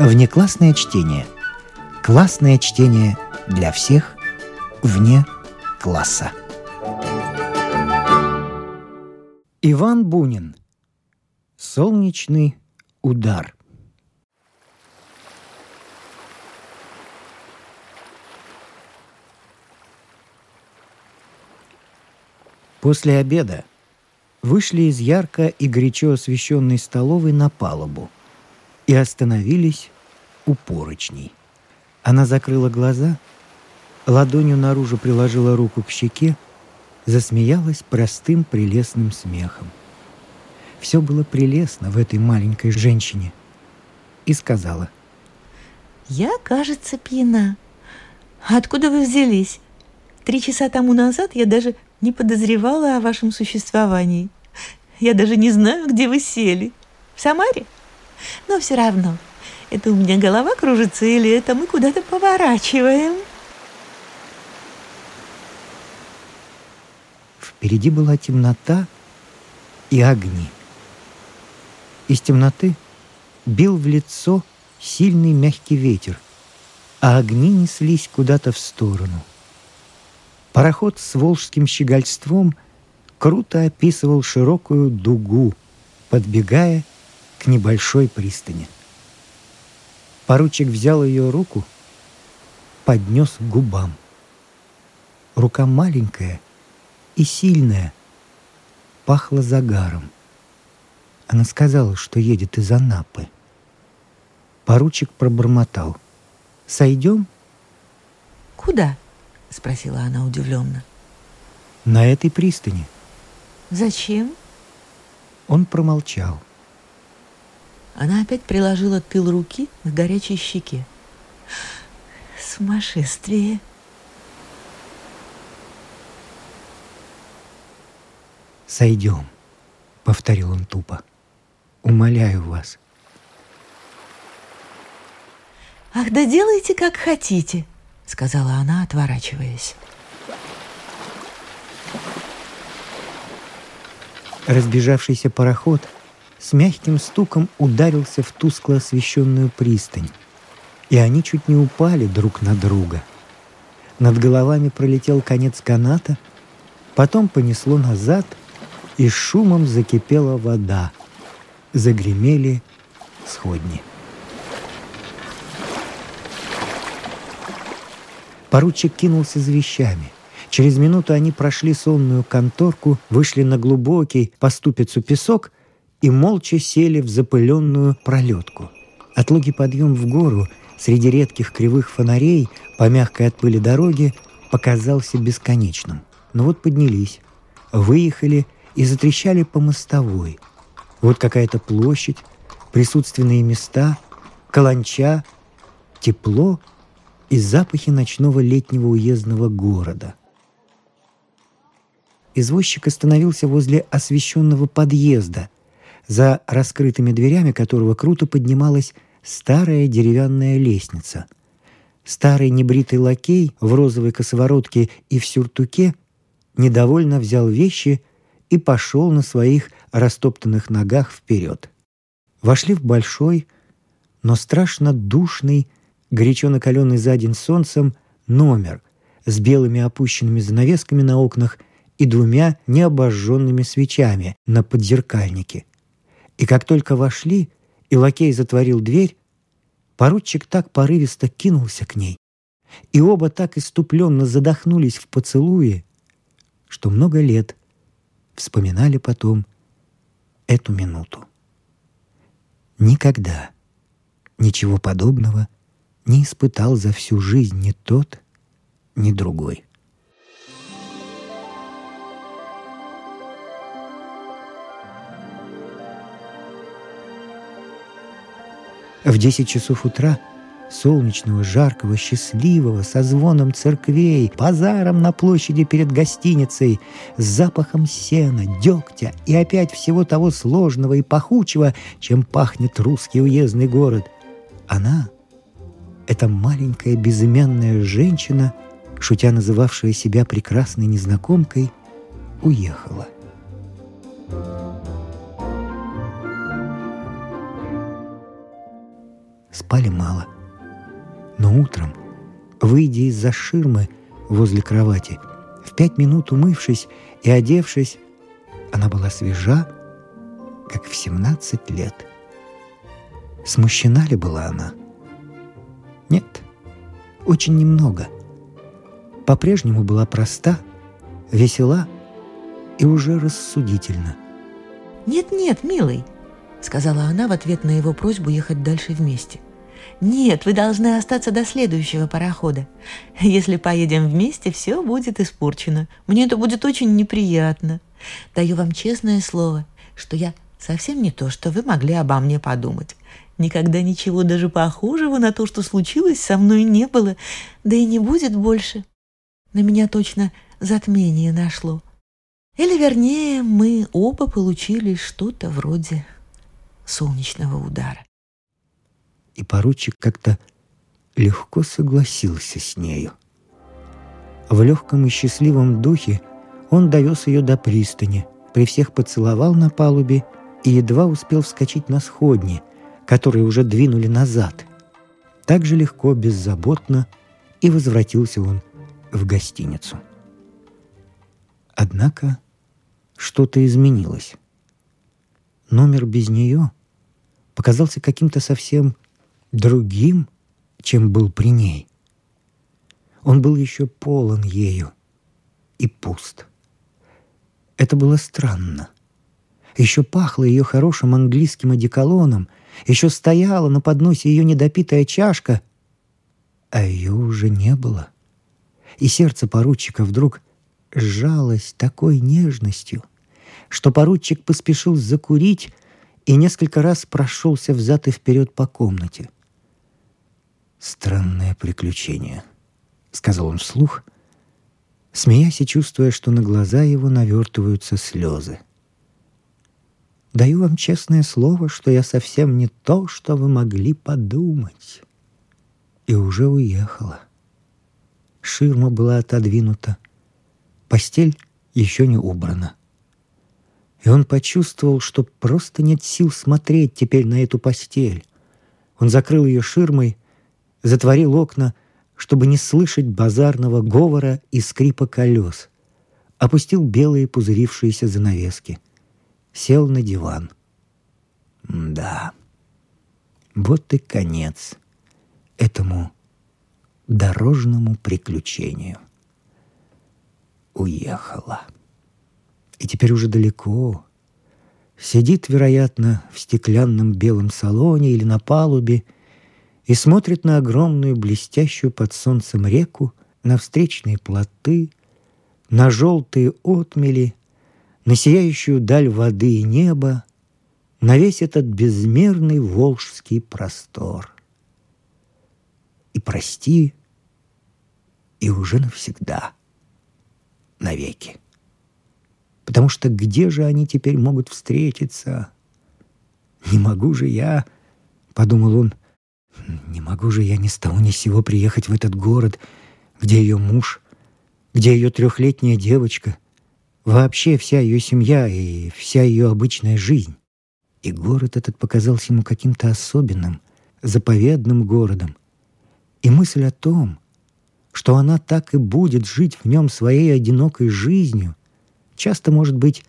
Внеклассное чтение. Классное чтение для всех вне класса. Иван Бунин. Солнечный удар. После обеда вышли из ярко и горячо освещенной столовой на палубу и остановились у поручней. Она закрыла глаза, ладонью наружу приложила руку к щеке, засмеялась простым прелестным смехом. Все было прелестно в этой маленькой женщине. И сказала. «Я, кажется, пьяна. Откуда вы взялись? Три часа тому назад я даже не подозревала о вашем существовании. Я даже не знаю, где вы сели. В Самаре? Но все равно, это у меня голова кружится или это мы куда-то поворачиваем?» Впереди была темнота и огни. Из темноты бил в лицо сильный мягкий ветер, а огни неслись куда-то в сторону. Пароход с волжским щегольством круто описывал широкую дугу, подбегая к небольшой пристани. Поручик взял ее руку, поднес к губам. Рука маленькая — и сильная. Пахло загаром. Она сказала, что едет из Анапы. Поручик пробормотал. «Сойдем?» «Куда?» — спросила она удивленно. «На этой пристани». «Зачем?» Он промолчал. Она опять приложила тыл руки к горячей щеке. «Сумасшествие!» «Сойдем», — повторил он тупо. «Умоляю вас». «Ах, да делайте, как хотите», — сказала она, отворачиваясь. Разбежавшийся пароход с мягким стуком ударился в тускло освещенную пристань, и они чуть не упали друг на друга. Над головами пролетел конец каната, потом понесло назад — и шумом закипела вода. Загремели сходни. Поручик кинулся за вещами. Через минуту они прошли сонную конторку, вышли на глубокий по ступицу песок и молча сели в запыленную пролетку. Отлогий подъем в гору среди редких кривых фонарей по мягкой от пыли дороге показался бесконечным. Но вот поднялись, выехали — и затрещали по мостовой. Вот какая-то площадь, присутственные места, каланча, тепло и запахи ночного летнего уездного города. Извозчик остановился возле освещенного подъезда, за раскрытыми дверями которого круто поднималась старая деревянная лестница. Старый небритый лакей в розовой косоворотке и в сюртуке недовольно взял вещи и пошел на своих растоптанных ногах вперед. Вошли в большой, но страшно душный, горячо накаленный за день солнцем номер с белыми опущенными занавесками на окнах и двумя необожженными свечами на подзеркальнике. И как только вошли, и лакей затворил дверь, поручик так порывисто кинулся к ней, и оба так иступленно задохнулись в поцелуе, что много лет вспоминали потом эту минуту. Никогда ничего подобного не испытал за всю жизнь ни тот, ни другой. В десять часов утра – солнечного, жаркого, счастливого, со звоном церквей, базаром на площади перед гостиницей, с запахом сена, дегтя и опять всего того сложного и пахучего, чем пахнет русский уездный город. Она, эта маленькая безымянная женщина, шутя называвшая себя прекрасной незнакомкой, уехала. Спали мало. Но утром, выйдя из-за ширмы возле кровати, в пять минут умывшись и одевшись, она была свежа, как в семнадцать лет. Смущена ли была она? Нет, очень немного. По-прежнему была проста, весела и уже рассудительна. «Нет-нет, милый», — сказала она в ответ на его просьбу ехать дальше вместе. «Нет, вы должны остаться до следующего парохода. Если поедем вместе, все будет испорчено. Мне это будет очень неприятно. Даю вам честное слово, что я совсем не то, что вы могли обо мне подумать. Никогда ничего даже похожего на то, что случилось, со мной не было, да и не будет больше. На меня точно затмение нашло. Или, вернее, мы оба получили что-то вроде солнечного удара. И поручик как-то легко согласился с нею. В легком и счастливом духе он довез ее до пристани, при всех поцеловал на палубе и едва успел вскочить на сходни, которые уже двинули назад. Так же легко, беззаботно и возвратился он в гостиницу. Однако что-то изменилось. Номер без нее показался каким-то совсем другим, чем был при ней. Он был еще полон ею и пуст. Это было странно. Еще пахло ее хорошим английским одеколоном, еще стояла на подносе ее недопитая чашка, а ее уже не было. И сердце поручика вдруг сжалось такой нежностью, что поручик поспешил закурить и несколько раз прошелся взад и вперед по комнате. «Странное приключение», — сказал он вслух, смеясь и чувствуя, что на глаза его навертываются слезы. «Даю вам честное слово, что я совсем не то, что вы могли подумать». И уже уехала. Ширма была отодвинута, постель еще не убрана и он почувствовал, что просто нет сил смотреть теперь на эту постель. Он закрыл ее ширмой, затворил окна, чтобы не слышать базарного говора и скрипа колес, опустил белые пузырившиеся занавески, сел на диван. Да, вот и конец этому дорожному приключению. Уехала и теперь уже далеко. Сидит, вероятно, в стеклянном белом салоне или на палубе и смотрит на огромную блестящую под солнцем реку, на встречные плоты, на желтые отмели, на сияющую даль воды и неба, на весь этот безмерный волжский простор. И прости, и уже навсегда, навеки. Потому что где же они теперь могут встретиться? Не могу же я, подумал он, не могу же я ни с того ни с сего приехать в этот город, где ее муж, где ее трехлетняя девочка, вообще вся ее семья и вся ее обычная жизнь. И город этот показался ему каким-то особенным, заповедным городом. И мысль о том, что она так и будет жить в нем своей одинокой жизнью, часто, может быть,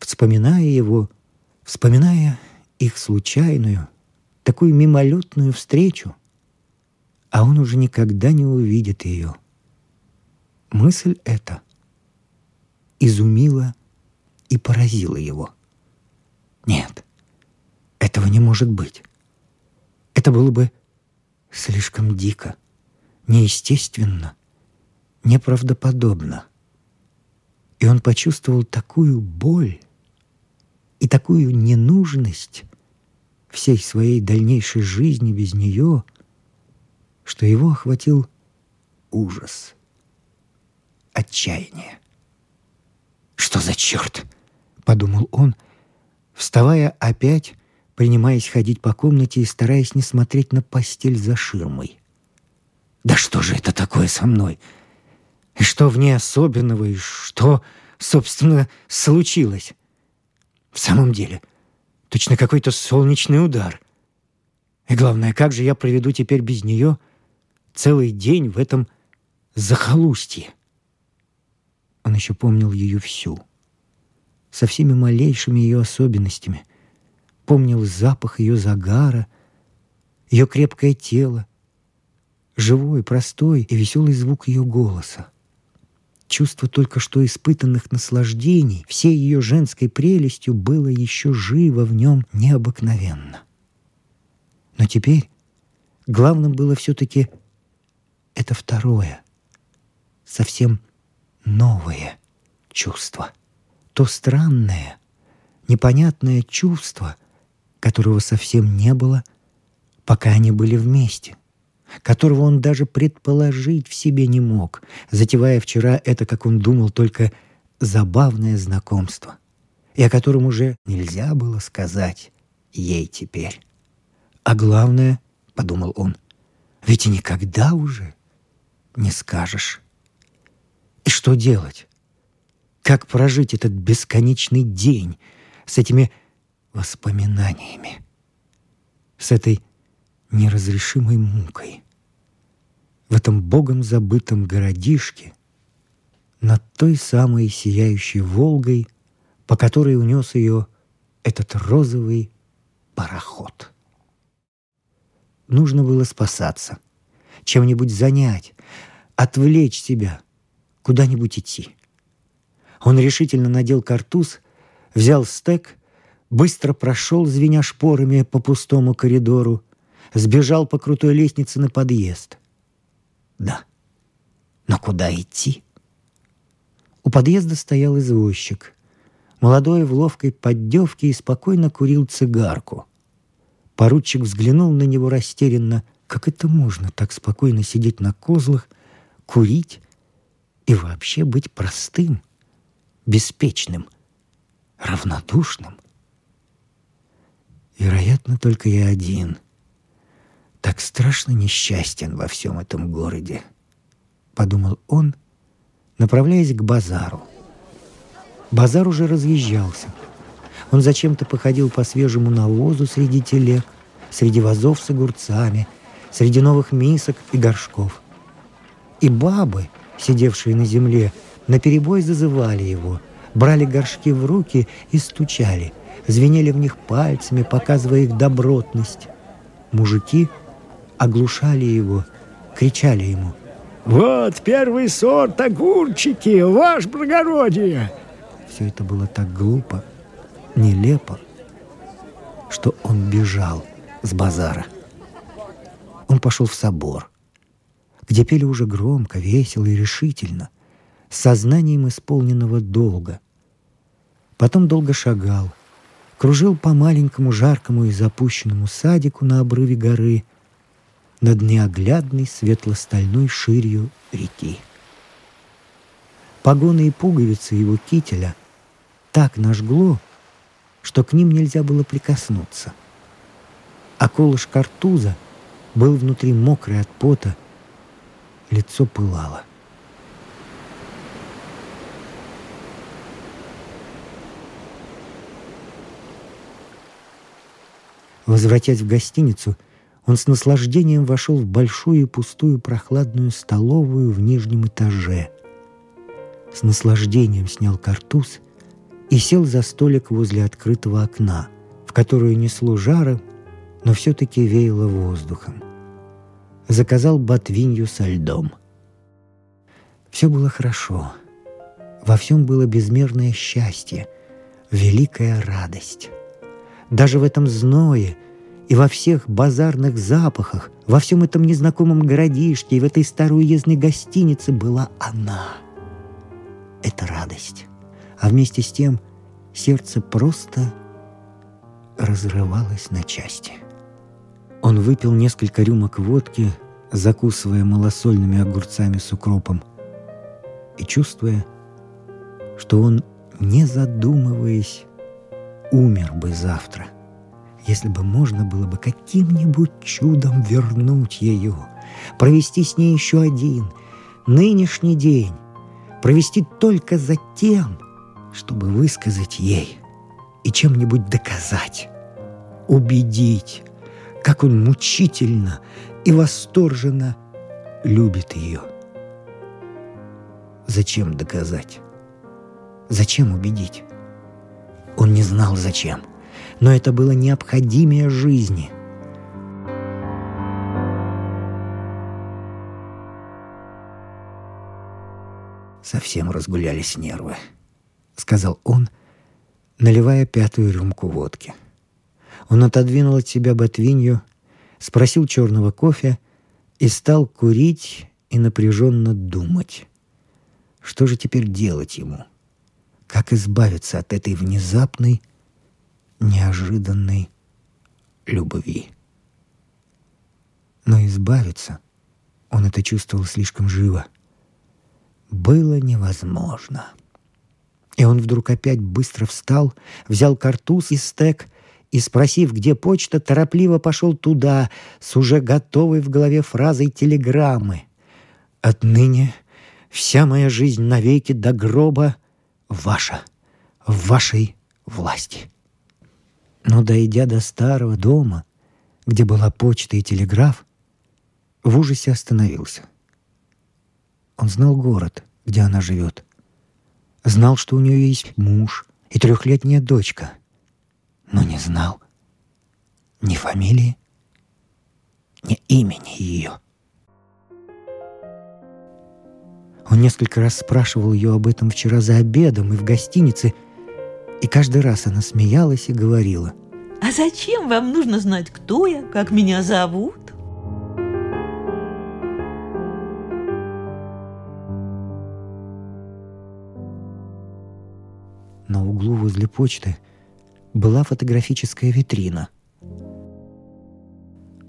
вспоминая его, вспоминая их случайную, такую мимолетную встречу, а он уже никогда не увидит ее. Мысль эта изумила и поразила его. Нет, этого не может быть. Это было бы слишком дико, неестественно, неправдоподобно. И он почувствовал такую боль и такую ненужность всей своей дальнейшей жизни без нее, что его охватил ужас, отчаяние. «Что за черт?» — подумал он, вставая опять, принимаясь ходить по комнате и стараясь не смотреть на постель за ширмой. «Да что же это такое со мной?» И что в ней особенного, и что, собственно, случилось? В самом деле, точно какой-то солнечный удар. И главное, как же я проведу теперь без нее целый день в этом захолустье? Он еще помнил ее всю, со всеми малейшими ее особенностями. Помнил запах ее загара, ее крепкое тело, живой, простой и веселый звук ее голоса. Чувство только что испытанных наслаждений, всей ее женской прелестью было еще живо в нем необыкновенно. Но теперь главным было все-таки это второе, совсем новое чувство. То странное, непонятное чувство, которого совсем не было, пока они были вместе — которого он даже предположить в себе не мог, затевая вчера это, как он думал, только забавное знакомство, и о котором уже нельзя было сказать ей теперь. А главное, — подумал он, — ведь и никогда уже не скажешь. И что делать? Как прожить этот бесконечный день с этими воспоминаниями? С этой неразрешимой мукой. В этом богом забытом городишке, над той самой сияющей Волгой, по которой унес ее этот розовый пароход. Нужно было спасаться, чем-нибудь занять, отвлечь себя, куда-нибудь идти. Он решительно надел картуз, взял стек, быстро прошел, звеня шпорами по пустому коридору, сбежал по крутой лестнице на подъезд. Да, но куда идти? У подъезда стоял извозчик. Молодой в ловкой поддевке и спокойно курил цигарку. Поручик взглянул на него растерянно. Как это можно так спокойно сидеть на козлах, курить и вообще быть простым, беспечным, равнодушным? Вероятно, только я один — так страшно несчастен во всем этом городе, подумал он, направляясь к базару. Базар уже разъезжался. Он зачем-то походил по свежему навозу среди телег, среди вазов с огурцами, среди новых мисок и горшков. И бабы, сидевшие на земле, наперебой зазывали его, брали горшки в руки и стучали, звенели в них пальцами, показывая их добротность. Мужики — оглушали его, кричали ему. «Вот первый сорт огурчики, ваш благородие!» Все это было так глупо, нелепо, что он бежал с базара. Он пошел в собор, где пели уже громко, весело и решительно, с сознанием исполненного долга. Потом долго шагал, кружил по маленькому жаркому и запущенному садику на обрыве горы — над неоглядной светло-стальной ширью реки. Погоны и пуговицы его кителя так нажгло, что к ним нельзя было прикоснуться. А колыш картуза был внутри мокрый от пота, лицо пылало. Возвратясь в гостиницу, он с наслаждением вошел в большую пустую прохладную столовую в нижнем этаже. С наслаждением снял картуз и сел за столик возле открытого окна, в которое несло жара, но все-таки веяло воздухом. Заказал ботвинью со льдом. Все было хорошо. Во всем было безмерное счастье, великая радость. Даже в этом зное – и во всех базарных запахах, во всем этом незнакомом городишке и в этой старой уездной гостинице была она. Это радость. А вместе с тем сердце просто разрывалось на части. Он выпил несколько рюмок водки, закусывая малосольными огурцами с укропом, и чувствуя, что он, не задумываясь, умер бы завтра — если бы можно было бы каким-нибудь чудом вернуть ее, провести с ней еще один, нынешний день, провести только за тем, чтобы высказать ей и чем-нибудь доказать, убедить, как он мучительно и восторженно любит ее. Зачем доказать? Зачем убедить? Он не знал зачем, но это было необходимее жизни. Совсем разгулялись нервы, сказал он, наливая пятую рюмку водки. Он отодвинул от себя ботвинью, спросил черного кофе и стал курить и напряженно думать. Что же теперь делать ему? Как избавиться от этой внезапной, неожиданной любви? Но избавиться, он это чувствовал слишком живо, было невозможно. И он вдруг опять быстро встал, взял картуз и стек и, спросив, где почта, торопливо пошел туда с уже готовой в голове фразой телеграммы. «Отныне Вся моя жизнь навеки до гроба ваша, в вашей власти. Но дойдя до старого дома, где была почта и телеграф, в ужасе остановился. Он знал город, где она живет. Знал, что у нее есть муж и трехлетняя дочка. Но не знал ни фамилии, ни имени ее. Он несколько раз спрашивал ее об этом вчера за обедом и в гостинице, и каждый раз она смеялась и говорила. «А зачем вам нужно знать, кто я, как меня зовут?» На углу возле почты была фотографическая витрина –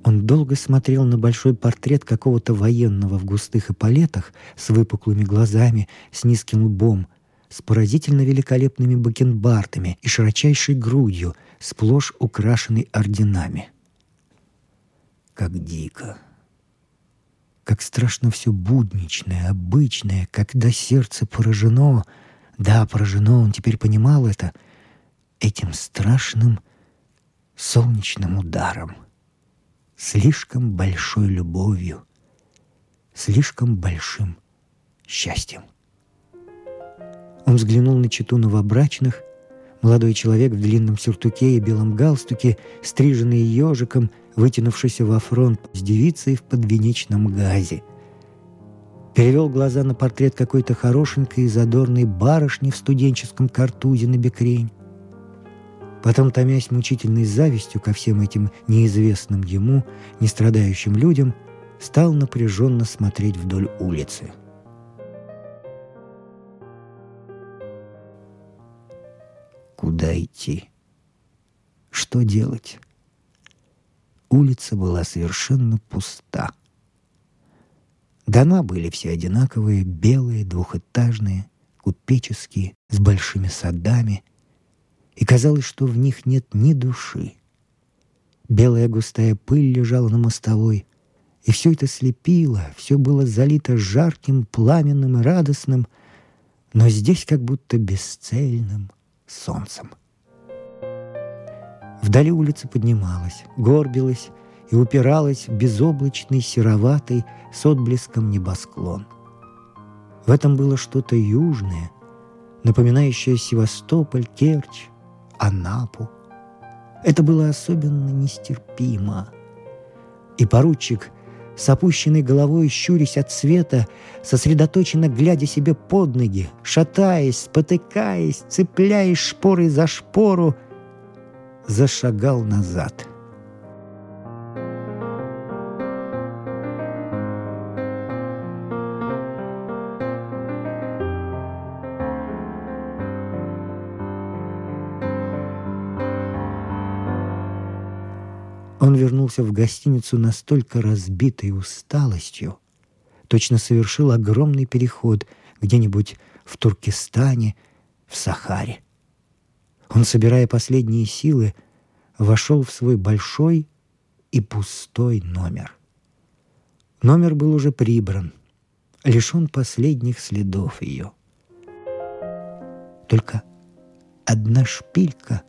он долго смотрел на большой портрет какого-то военного в густых эполетах с выпуклыми глазами, с низким лбом, с поразительно великолепными бакенбардами и широчайшей грудью, сплошь украшенной орденами. Как дико! Как страшно все будничное, обычное, когда сердце поражено, да, поражено, он теперь понимал это, этим страшным солнечным ударом — слишком большой любовью, слишком большим счастьем. Он взглянул на читу новобрачных, молодой человек в длинном сюртуке и белом галстуке, стриженный ежиком, вытянувшийся во фронт с девицей в подвенечном газе. Перевел глаза на портрет какой-то хорошенькой и задорной барышни в студенческом картузе на бекрень. Потом, томясь мучительной завистью ко всем этим неизвестным ему, не страдающим людям, стал напряженно смотреть вдоль улицы. Куда идти? Что делать? Улица была совершенно пуста. Дома были все одинаковые, белые, двухэтажные, купеческие, с большими садами — и казалось, что в них нет ни души. Белая густая пыль лежала на мостовой, и все это слепило, все было залито жарким, пламенным и радостным, но здесь как будто бесцельным солнцем. Вдали улица поднималась, горбилась и упиралась в безоблачный, сероватый, с отблеском небосклон. В этом было что-то южное, напоминающее Севастополь, Керчь, Анапу. Это было особенно нестерпимо. И поручик, с опущенной головой, щурясь от света, сосредоточенно глядя себе под ноги, шатаясь, спотыкаясь, цепляясь шпорой за шпору, зашагал назад — Он вернулся в гостиницу настолько разбитой усталостью, точно совершил огромный переход где-нибудь в Туркестане, в Сахаре. Он, собирая последние силы, вошел в свой большой и пустой номер. Номер был уже прибран, лишен последних следов ее. Только одна шпилька,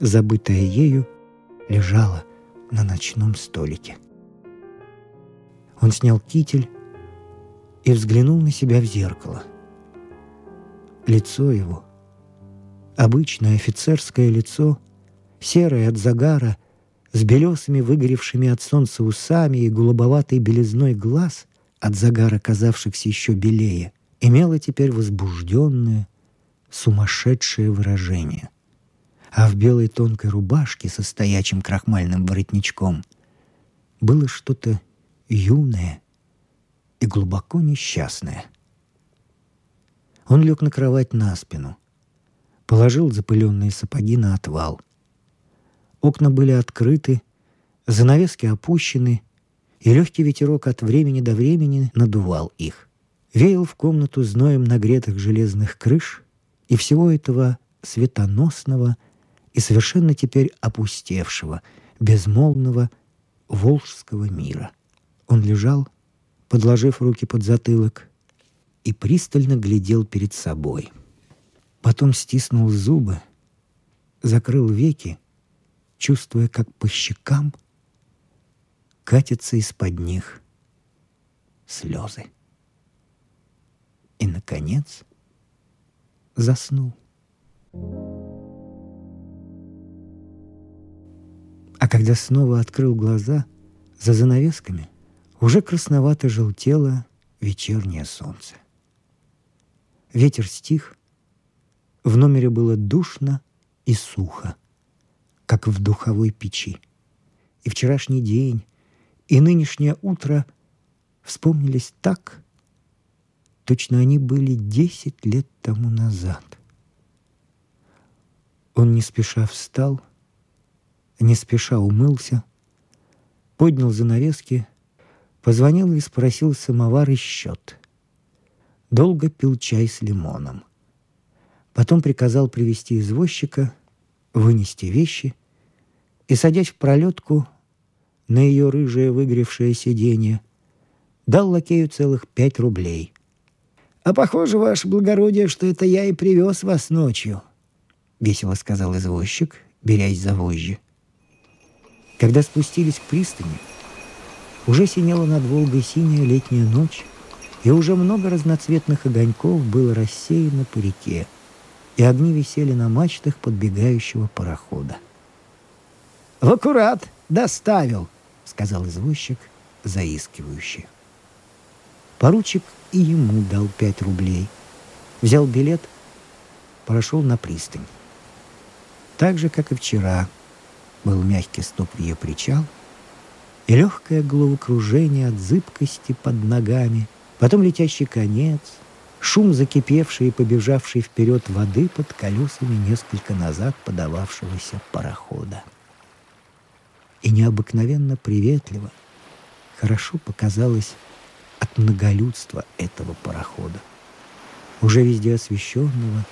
забытая ею, лежала на ночном столике. Он снял китель и взглянул на себя в зеркало. Лицо его, обычное офицерское лицо, серое от загара, с белесыми выгоревшими от солнца усами и голубоватой белизной глаз, от загара казавшихся еще белее, имело теперь возбужденное, сумасшедшее выражение. А в белой тонкой рубашке со стоячим крахмальным воротничком было что-то юное и глубоко несчастное. Он лег на кровать на спину, положил запыленные сапоги на отвал. Окна были открыты, занавески опущены, и легкий ветерок от времени до времени надувал их. Веял в комнату зноем нагретых железных крыш и всего этого светоносного и совершенно теперь опустевшего, безмолвного волжского мира. Он лежал, подложив руки под затылок, и пристально глядел перед собой. Потом стиснул зубы, закрыл веки, чувствуя, как по щекам катятся из-под них слезы. И, наконец, заснул. А когда снова открыл глаза, за занавесками уже красновато желтело вечернее солнце. Ветер стих, в номере было душно и сухо, как в духовой печи. И вчерашний день, и нынешнее утро вспомнились так, точно они были десять лет тому назад. Он не спеша встал, не спеша умылся, поднял занавески, позвонил и спросил самовар и счет — долго пил чай с лимоном. Потом приказал привести извозчика, вынести вещи и, садясь в пролетку на ее рыжее выгревшее сиденье, дал лакею целых пять рублей. «А похоже, ваше благородие, что это я и привез вас ночью», — весело сказал извозчик, берясь за вожжи. Когда спустились к пристани, уже синела над Волгой синяя летняя ночь, и уже много разноцветных огоньков было рассеяно по реке, и огни висели на мачтах подбегающего парохода. «В аккурат доставил», — сказал извозчик, заискивающий. Поручик и ему дал пять рублей. Взял билет, прошел на пристань. Так же, как и вчера, был мягкий в ее причал и легкое головокружение от зыбкости под ногами — Потом летящий конец, шум закипевшей и побежавшей вперед воды под колесами несколько назад подававшегося парохода. И необыкновенно приветливо, хорошо показалось от многолюдства этого парохода, уже везде освещенного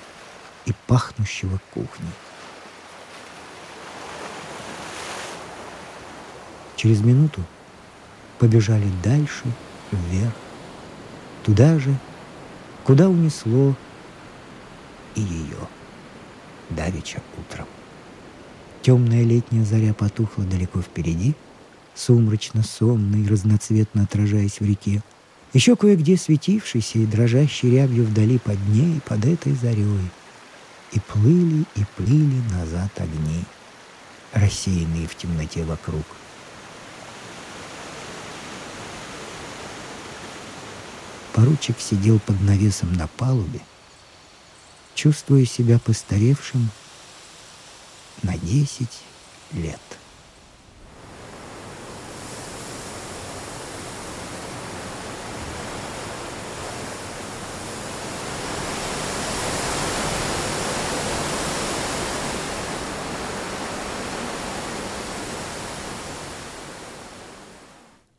и пахнущего кухней. Через минуту побежали дальше, вверх, туда же, куда унесло и ее давеча утром. Темная летняя заря потухла далеко впереди, сумрачно, сонно разноцветно отражаясь в реке. Еще кое-где светившийся и дрожащий рябью вдали под ней, под этой зарей. И плыли, и плыли назад огни, рассеянные в темноте вокруг — Поручик сидел под навесом на палубе, чувствуя себя постаревшим на десять лет.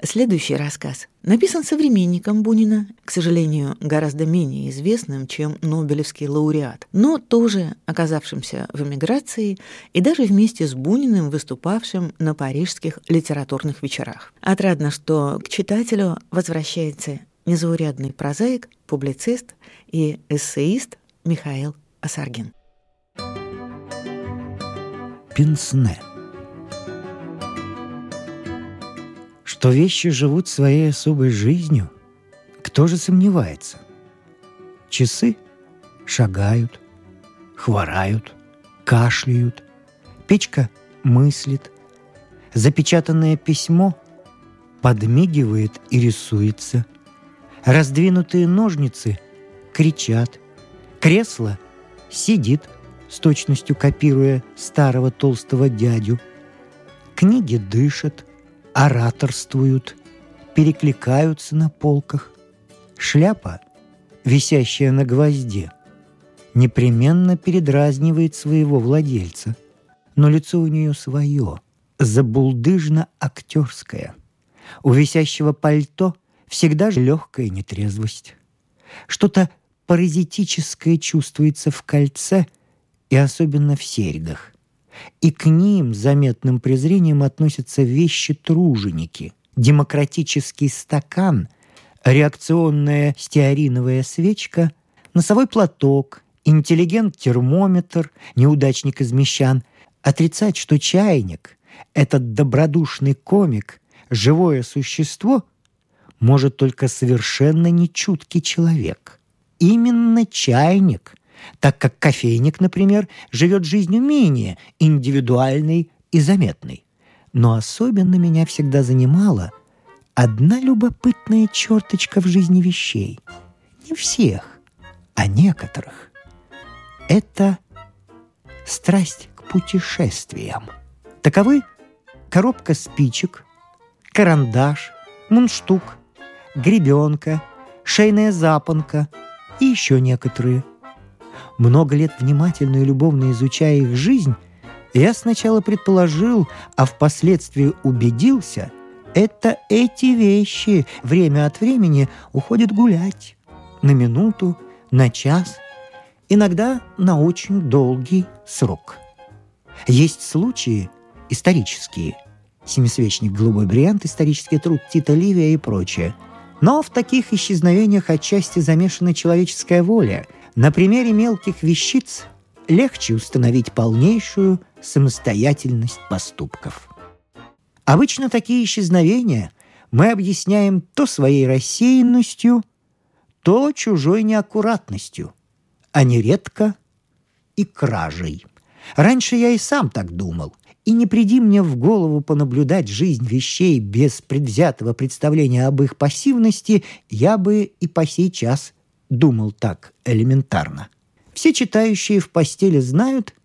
Следующий рассказ написан современником Бунина, к сожалению, гораздо менее известным, чем Нобелевский лауреат, но тоже оказавшимся в эмиграции и даже вместе с Буниным выступавшим на парижских литературных вечерах. Отрадно, что к читателю возвращается незаурядный прозаик, публицист и эссеист Михаил Асаргин. Пинсне – Что вещи живут своей особой жизнью, кто же сомневается? Часы шагают, хворают, кашляют, печка мыслит, запечатанное письмо подмигивает и рисуется, раздвинутые ножницы кричат, кресло сидит, с точностью копируя старого толстого дядю, книги дышат, ораторствуют, перекликаются на полках, шляпа, висящая на гвозде, непременно передразнивает своего владельца, но лицо у нее свое, забулдыжно-актерское. У висящего пальто всегда же легкая нетрезвость. Что-то паразитическое чувствуется в кольце и особенно в серьгах. И к ним заметным презрением относятся вещи-труженики. Демократический стакан, реакционная стеариновая свечка, носовой платок, интеллигент-термометр, неудачник из мещан. Отрицать, что чайник, этот добродушный комик, живое существо, может только совершенно нечуткий человек. Именно чайник, так как кофейник, например, живет жизнью менее индивидуальной и заметной. Но особенно меня всегда занимала одна любопытная черточка в жизни вещей. Не всех, а некоторых. Это страсть к путешествиям. Таковы коробка спичек, карандаш, мундштук, гребенка, шейная запонка и еще некоторые. Много лет внимательно и любовно изучая их жизнь, я сначала предположил, а впоследствии убедился, это эти вещи время от времени уходят гулять. На минуту, на час, иногда на очень долгий срок. Есть случаи исторические – семисвечник «Голубой бриллиант», исторический труд Тита Ливия и прочее. Но в таких исчезновениях отчасти замешана человеческая воля. На примере мелких вещиц легче установить полнейшую самостоятельность поступков. Обычно такие исчезновения мы объясняем то своей рассеянностью, то чужой неаккуратностью, а нередко и кражей. Раньше я и сам так думал, и не приди мне в голову понаблюдать жизнь вещей без предвзятого представления об их пассивности, я бы и по сей час думал так элементарно. Все читающие в постели знают,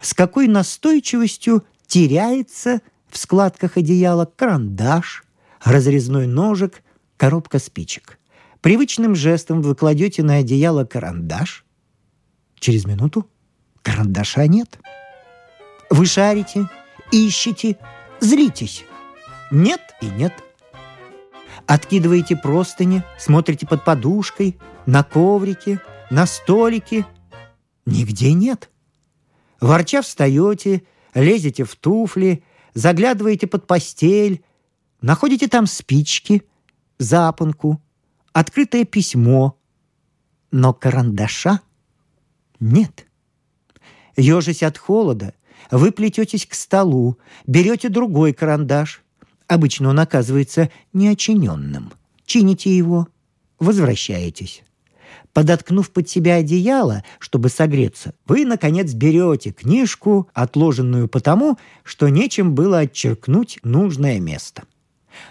с какой настойчивостью теряется в складках одеяла карандаш, разрезной ножик, коробка спичек. Привычным жестом вы кладете на одеяло карандаш. Через минуту карандаша нет. Вы шарите, ищете, злитесь. Нет и нет. Откидываете простыни, смотрите под подушкой, на коврике, на столике. Нигде нет. Ворча встаете, лезете в туфли, заглядываете под постель, находите там спички, запонку, открытое письмо. Но карандаша нет. Ежась от холода, вы плететесь к столу, берете другой карандаш. Обычно он оказывается неочиненным. Чините его, возвращаетесь. Подоткнув под себя одеяло, чтобы согреться, вы, наконец, берете книжку, отложенную потому, что нечем было отчеркнуть нужное место.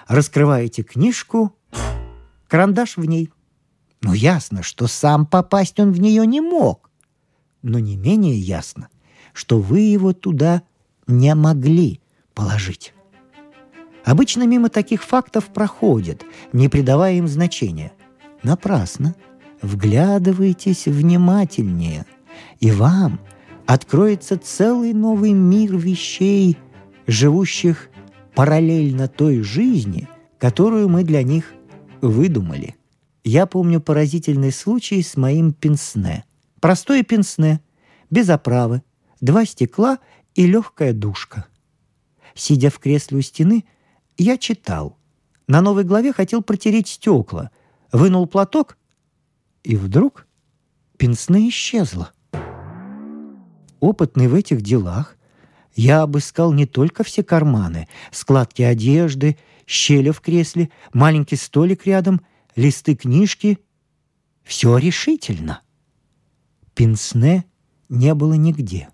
Раскрываете книжку, карандаш в ней. Ну, ясно, что сам попасть он в нее не мог. Но не менее ясно – что вы его туда не могли положить. Обычно мимо таких фактов проходят, не придавая им значения. Напрасно. Вглядывайтесь внимательнее, и вам откроется целый новый мир вещей, живущих параллельно той жизни, которую мы для них выдумали. Я помню поразительный случай с моим пенсне. Простое пенсне, без оправы, два стекла и легкая душка. Сидя в кресле у стены, я читал. На новой главе хотел протереть стекла, вынул платок, и вдруг пенсне исчезла. Опытный в этих делах, Я обыскал не только все карманы, складки одежды, щели в кресле, маленький столик рядом, листы книжки. Все решительно. Пенсне не было нигде.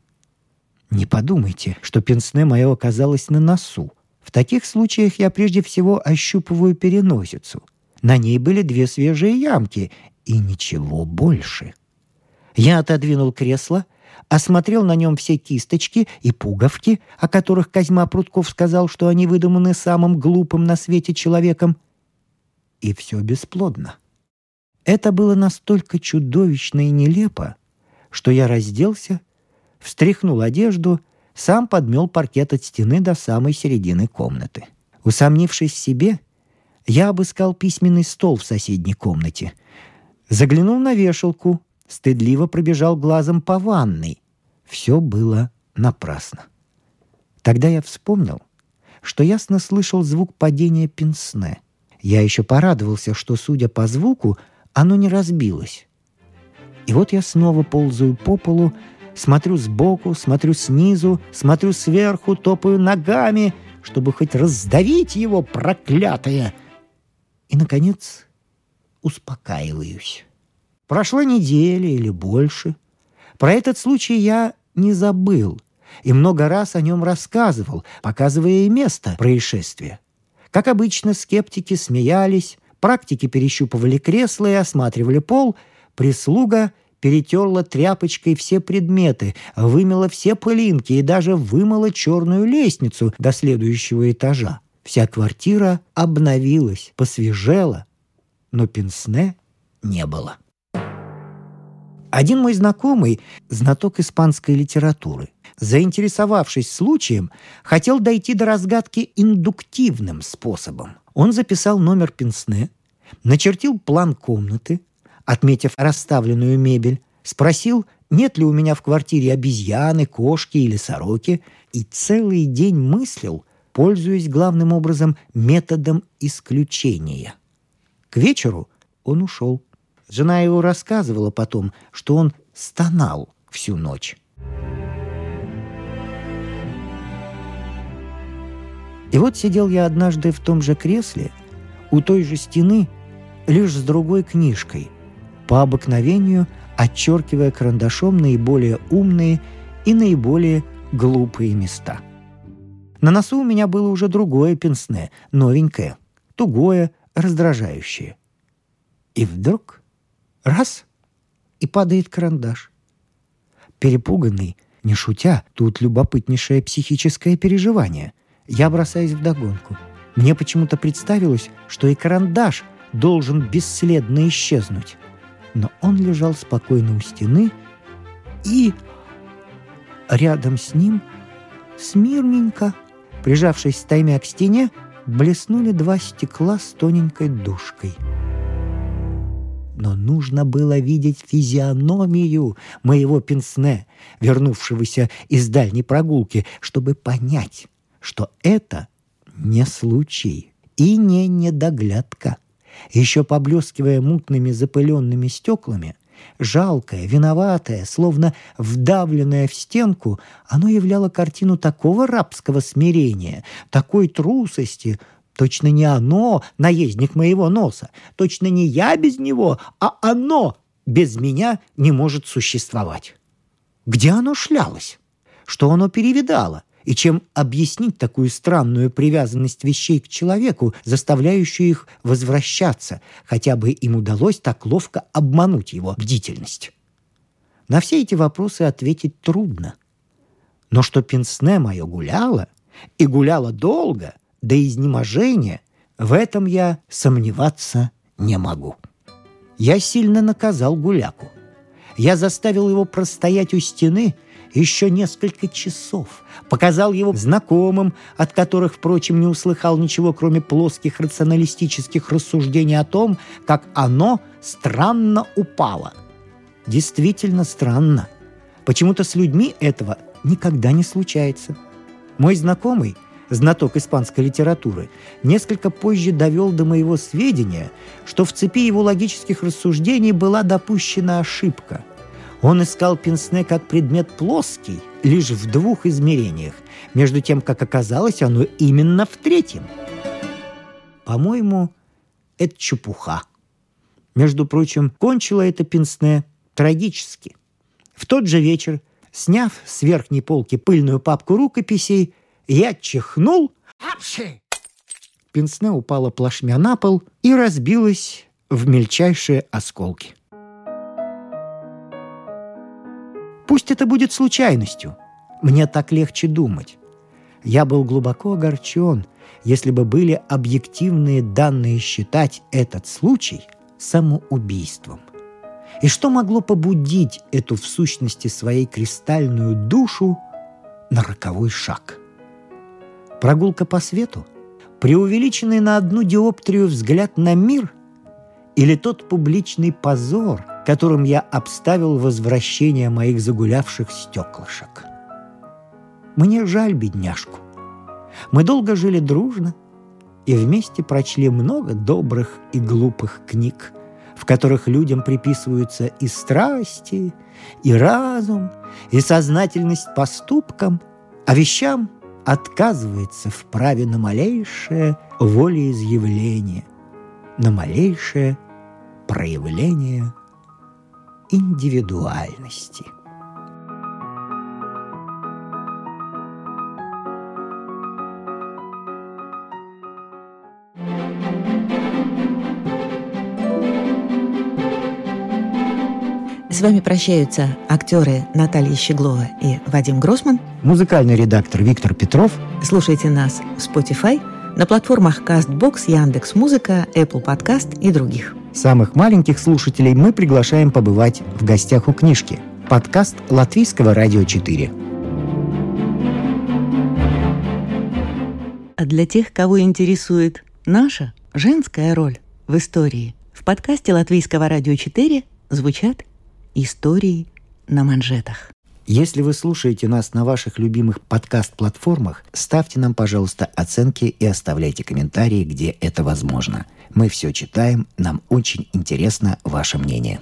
Не подумайте, что пенсне мое оказалось на носу. В таких случаях я прежде всего ощупываю переносицу. На ней были две свежие ямки и ничего больше. Я отодвинул кресло, осмотрел на нем все кисточки и пуговки, о которых Козьма Прутков сказал, что они выдуманы самым глупым на свете человеком. И все бесплодно. Это было настолько чудовищно и нелепо, что я разделся, встряхнул одежду, сам подмел паркет от стены до самой середины комнаты. Усомнившись в себе, я обыскал письменный стол в соседней комнате, заглянул на вешалку, стыдливо пробежал глазом по ванной. Все было напрасно. Тогда я вспомнил, что ясно слышал звук падения пенсне. Я еще порадовался, что, судя по звуку, оно не разбилось. И вот я снова ползаю по полу, смотрю сбоку, смотрю снизу, смотрю сверху, топаю ногами, чтобы хоть раздавить его, проклятое. И, наконец, успокаиваюсь. Прошла неделя или больше. Про этот случай я не забыл и много раз о нем рассказывал, показывая и место происшествия. Как обычно, скептики смеялись, практики перещупывали кресла и осматривали пол, прислуга перетерла тряпочкой все предметы, вымела все пылинки и даже вымыла черную лестницу до следующего этажа. Вся квартира обновилась, посвежела, но пенсне не было. Один мой знакомый, знаток испанской литературы, заинтересовавшись случаем, хотел дойти до разгадки индуктивным способом. Он записал номер пенсне, начертил план комнаты, отметив расставленную мебель, спросил, нет ли у меня в квартире обезьяны, кошки или сороки, и целый день мыслил, пользуясь главным образом методом исключения. К вечеру он ушел. Жена его рассказывала потом, что он стонал всю ночь. И вот сидел я однажды в том же кресле, у той же стены, лишь с другой книжкой, по обыкновению отчеркивая карандашом наиболее умные и наиболее глупые места. На носу у меня было уже другое пенсне, новенькое, тугое, раздражающее. И вдруг Раз — и падает карандаш. Перепуганный, не шутя, тут любопытнейшее психическое переживание. Я бросаюсь в догонку. Мне почему-то представилось, что и карандаш должен бесследно исчезнуть. Но он лежал спокойно у стены, и рядом с ним, смирненько, прижавшись стаймя к стене, блеснули два стекла с тоненькой душкой — но нужно было видеть физиономию моего пенсне, вернувшегося из дальней прогулки, чтобы понять, что это не случай и не недоглядка. Еще поблескивая мутными запыленными стеклами, жалкое, виноватое, словно вдавленное в стенку, оно являло картину такого рабского смирения, такой трусости, Точно не оно наездник моего носа. Точно не я без него, а оно без меня не может существовать. Где оно шлялось? Что оно перевидало? И чем объяснить такую странную привязанность вещей к человеку, заставляющую их возвращаться, хотя бы им удалось так ловко обмануть его бдительность? На все эти вопросы ответить трудно. Но что пенсне мое гуляло, и гуляло долго – до изнеможения, в этом я сомневаться не могу. Я сильно наказал гуляку. Я заставил его простоять у стены еще несколько часов, показал его знакомым, от которых, впрочем, не услыхал ничего, кроме плоских рационалистических рассуждений о том, как оно странно упало. Действительно странно. Почему-то с людьми этого никогда не случается. Мой знакомый знаток испанской литературы, несколько позже довел до моего сведения, что в цепи его логических рассуждений была допущена ошибка. Он искал пенсне как предмет плоский, лишь в двух измерениях, между тем, как оказалось, оно именно в третьем. По-моему, это чепуха. Между прочим, кончило это пенсне трагически. В тот же вечер, сняв с верхней полки пыльную папку рукописей, я чихнул. Пенсне упала плашмя на пол и разбилась в мельчайшие осколки. Пусть это будет случайностью. Мне так легче думать. Я был глубоко огорчен, если бы были объективные данные считать этот случай самоубийством. И что могло побудить эту в сущности своей кристальную душу на роковой шаг? Прогулка по свету? Преувеличенный на одну диоптрию взгляд на мир? Или тот публичный позор, которым я обставил возвращение моих загулявших стеклышек? Мне жаль бедняжку. Мы долго жили дружно и вместе прочли много добрых и глупых книг, в которых людям приписываются и страсти, и разум, и сознательность поступкам, а вещам отказывается в праве на малейшее волеизъявление, на малейшее проявление индивидуальности. С вами прощаются актеры Наталья Щеглова и Вадим Гросман. Музыкальный редактор Виктор Петров. Слушайте нас в Spotify, на платформах CastBox, Яндекс Музыка, Apple Podcast и других. Самых маленьких слушателей мы приглашаем побывать в гостях у книжки. Подкаст Латвийского радио 4. А для тех, кого интересует наша женская роль в истории, в подкасте Латвийского радио 4 звучат Истории на манжетах. Если вы слушаете нас на ваших любимых подкаст-платформах, ставьте нам, пожалуйста, оценки и оставляйте комментарии, где это возможно. Мы все читаем, нам очень интересно ваше мнение.